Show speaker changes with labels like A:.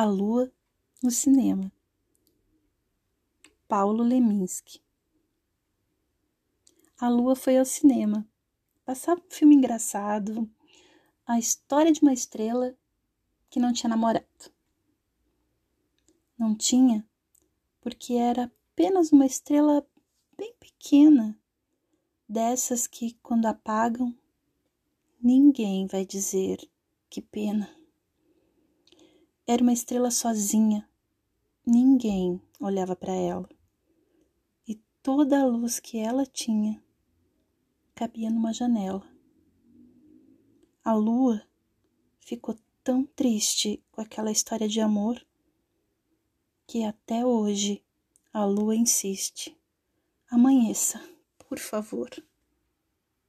A: A Lua no Cinema. Paulo Leminski. A Lua foi ao cinema. Passava um filme engraçado, a história de uma estrela que não tinha namorado. Não tinha, porque era apenas uma estrela bem pequena, dessas que, quando apagam, ninguém vai dizer que pena. Era uma estrela sozinha. Ninguém olhava para ela. E toda a luz que ela tinha cabia numa janela. A lua ficou tão triste com aquela história de amor que até hoje a lua insiste. Amanheça, por favor.